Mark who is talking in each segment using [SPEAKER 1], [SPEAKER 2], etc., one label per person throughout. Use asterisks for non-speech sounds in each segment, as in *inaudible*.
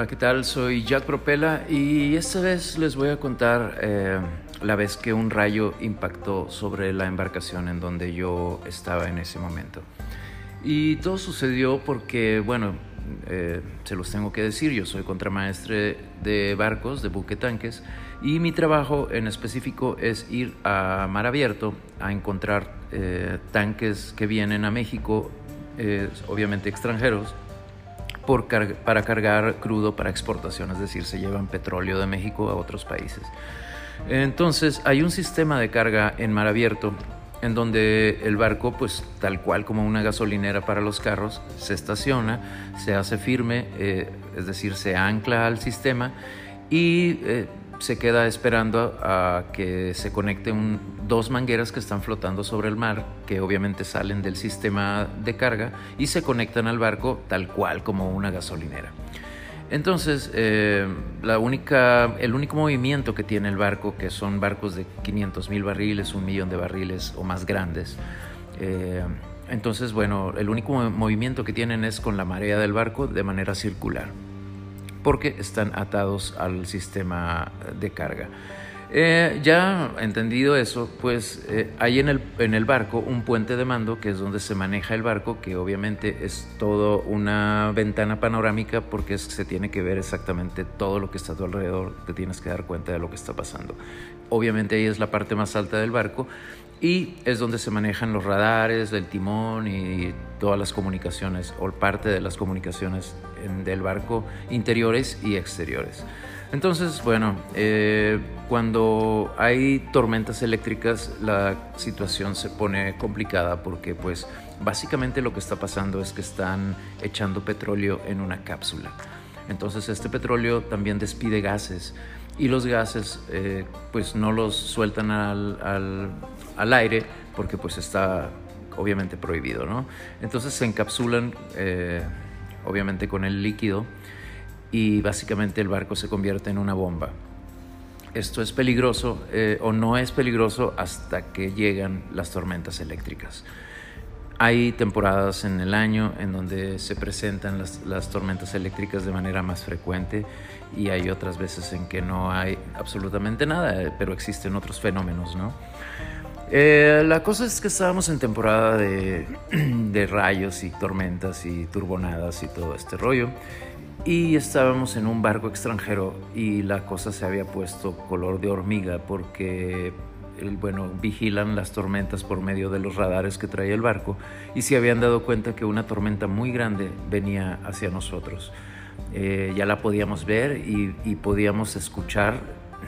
[SPEAKER 1] Hola, ¿qué tal? Soy Jack Propela y esta vez les voy a contar eh, la vez que un rayo impactó sobre la embarcación en donde yo estaba en ese momento. Y todo sucedió porque, bueno, eh, se los tengo que decir, yo soy contramaestre de barcos, de buquetanques, y mi trabajo en específico es ir a mar abierto a encontrar eh, tanques que vienen a México, obviamente extranjeros, para cargar crudo para exportación, es decir, se llevan petróleo de México a otros países. Entonces, hay un sistema de carga en mar abierto en donde el barco, pues tal cual como una gasolinera para los carros, se estaciona, se hace firme, eh, es decir, se ancla al sistema y eh, se queda esperando a que se conecten dos mangueras que están flotando sobre el mar, que obviamente salen del sistema de carga y se conectan al barco tal cual como una gasolinera. Entonces, eh, la única, el único movimiento que tiene el barco, que son barcos de 500 mil barriles, un millón de barriles o más grandes, eh, entonces, bueno, el único movimiento que tienen es con la marea del barco de manera circular porque están atados al sistema de carga. Eh, ya entendido eso, pues eh, hay en el, en el barco un puente de mando que es donde se maneja el barco, que obviamente es todo una ventana panorámica porque se tiene que ver exactamente todo lo que está a tu alrededor, te tienes que dar cuenta de lo que está pasando. Obviamente ahí es la parte más alta del barco y es donde se manejan los radares, el timón y todas las comunicaciones o parte de las comunicaciones del barco interiores y exteriores. Entonces, bueno, eh, cuando hay tormentas eléctricas la situación se pone complicada porque pues básicamente lo que está pasando es que están echando petróleo en una cápsula. Entonces este petróleo también despide gases y los gases eh, pues no los sueltan al, al, aire porque pues está obviamente prohibido, ¿no? Entonces se encapsulan eh, obviamente con el líquido y básicamente el barco se convierte en una bomba. Esto es peligroso eh, o no es peligroso hasta que llegan las tormentas eléctricas. Hay temporadas en el año en donde se presentan las, tormentas eléctricas de manera más frecuente y hay otras veces en que no hay absolutamente nada, pero existen otros fenómenos, ¿no? Eh, la cosa es que estábamos en temporada de, *clears throat* de, rayos y tormentas y turbonadas y todo este rollo. Y estábamos en un barco extranjero y la cosa se había puesto color de hormiga porque bueno, vigilan las tormentas por medio de los radares que trae el barco y se habían dado cuenta que una tormenta muy grande venía hacia nosotros. Eh, ya la podíamos ver y, podíamos escuchar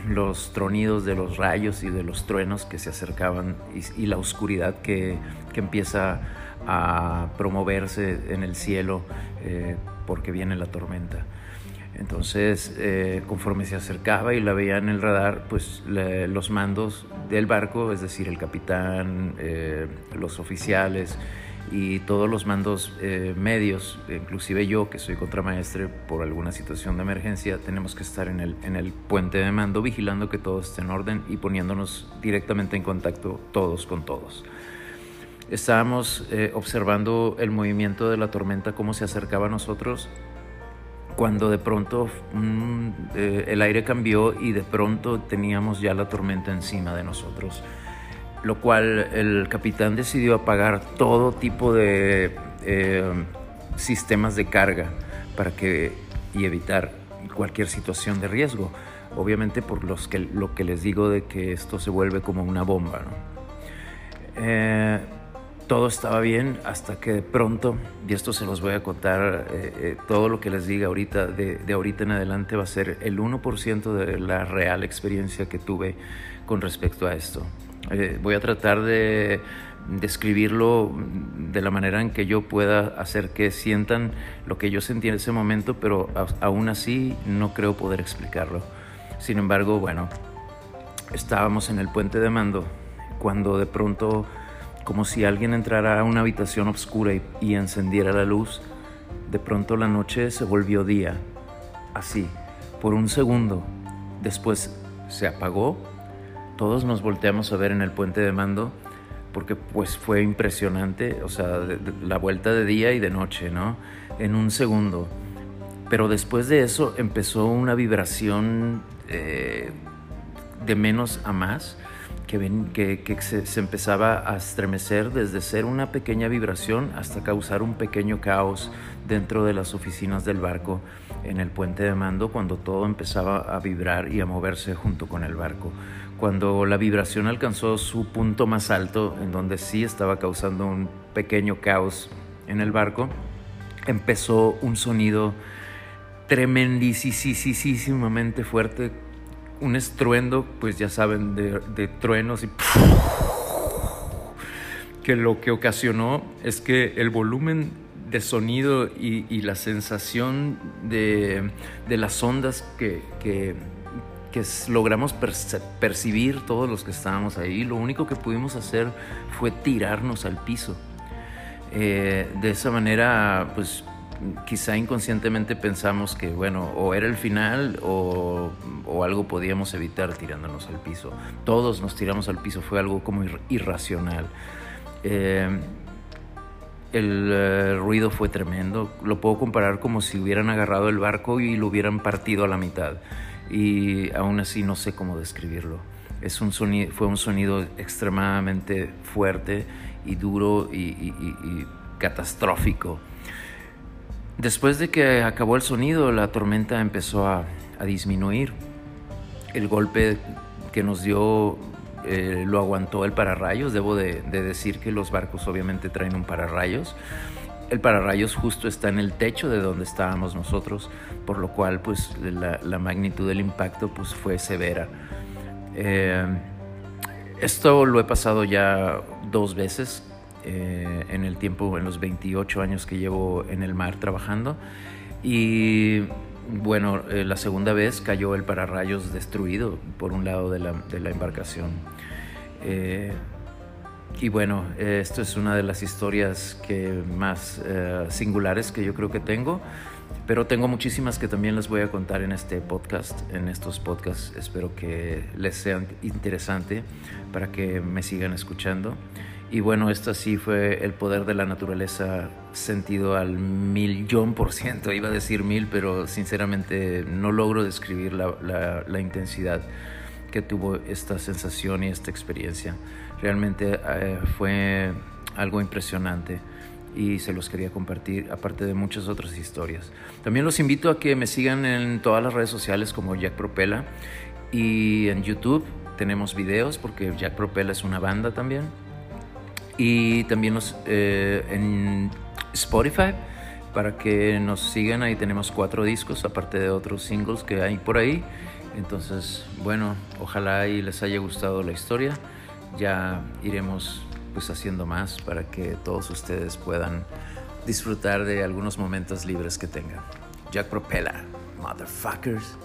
[SPEAKER 1] los tronidos de los rayos y de los truenos que se acercaban y, la oscuridad que, empieza a promoverse en el cielo eh, porque viene la tormenta. Entonces, eh, conforme se acercaba y la veía en el radar, pues los mandos del barco, es decir, el capitán, eh, los oficiales y todos los mandos eh, medios, inclusive yo que soy contramaestre por alguna situación de emergencia, tenemos que estar en el, en el puente de mando vigilando que todo esté en orden y poniéndonos directamente en contacto todos con todos. Estábamos observando el movimiento de la tormenta, cómo se acercaba a nosotros cuando de pronto mm, eh, el aire cambió y de pronto teníamos ya la tormenta encima de nosotros, lo cual el capitán decidió apagar todo tipo de eh, sistemas de carga para que y evitar cualquier situación de riesgo. Obviamente por los que, lo que les digo de que esto se vuelve como una bomba. ¿no? Eh, todo estaba bien hasta que de pronto, y esto se los voy a contar, eh, eh, todo lo que les diga ahorita, de, ahorita en adelante va a ser el 1% de la real experiencia que tuve con respecto a esto. Eh, voy a tratar de describirlo de la manera en que yo pueda hacer que sientan lo que yo sentí en ese momento, pero aún así no creo poder explicarlo. Sin embargo, bueno, estábamos en el puente de mando cuando de pronto como si alguien entrara a una habitación oscura y, encendiera la luz. De pronto la noche se volvió día, así, por un segundo. Después se apagó. Todos nos volteamos a ver en el puente de mando porque pues fue impresionante, o sea, la vuelta de día y de noche, ¿no? En un segundo. pero después de eso empezó una vibración eh, de menos a más que, que, se, empezaba a estremecer desde ser una pequeña vibración hasta causar un pequeño caos dentro de las oficinas del barco en el puente de mando cuando todo empezaba a vibrar y a moverse junto con el barco. Cuando la vibración alcanzó su punto más alto, en donde sí estaba causando un pequeño caos en el barco, empezó un sonido tremendísimamente fuerte un estruendo, pues ya saben, de, truenos y que lo que ocasionó es que el volumen de sonido y, la sensación de, las ondas que, que, logramos percibir todos los que estábamos ahí, lo único que pudimos hacer fue tirarnos al piso. Eh, de esa manera, pues quizá inconscientemente pensamos que, bueno, o era el final o, algo podíamos evitar tirándonos al piso. Todos nos tiramos al piso, fue algo como irracional. Eh, el eh, ruido fue tremendo, lo puedo comparar como si hubieran agarrado el barco y lo hubieran partido a la mitad. Y aún así no sé cómo describirlo. Es un sonido, fue un sonido extremadamente fuerte y duro y catastrófico. Después de que acabó el sonido, la tormenta empezó a, disminuir. El golpe que nos dio eh, lo aguantó el pararrayos. Debo de, decir que los barcos obviamente traen un pararrayos. El pararrayos justo está en el techo de donde estábamos nosotros, por lo cual pues la, magnitud del impacto pues fue severa. Eh, esto lo he pasado ya dos veces eh, en el tiempo, en los 28 años que llevo en el mar trabajando. Y bueno, eh, la segunda vez cayó el pararrayos destruido por un lado de la, de la embarcación. Eh, y bueno, esto es una de las historias que más singulares que yo creo que tengo, pero tengo muchísimas que también les voy a contar en este podcast, en estos podcasts. Espero que les sean interesante para que me sigan escuchando. Y bueno, esto sí fue el poder de la naturaleza sentido al millón por ciento. Iba a decir mil, pero sinceramente no logro describir la, intensidad que tuvo esta sensación y esta experiencia. Realmente eh, fue algo impresionante y se los quería compartir, aparte de muchas otras historias. También los invito a que me sigan en todas las redes sociales como Jack Propela y en YouTube tenemos videos porque Jack Propela es una banda también y también nos, eh, en Spotify para que nos sigan. Ahí tenemos cuatro discos, aparte de otros singles que hay por ahí. Entonces, bueno, ojalá y les haya gustado la historia. Ya iremos pues haciendo más para que todos ustedes puedan disfrutar de algunos momentos libres que tengan. Jack Propela, motherfuckers.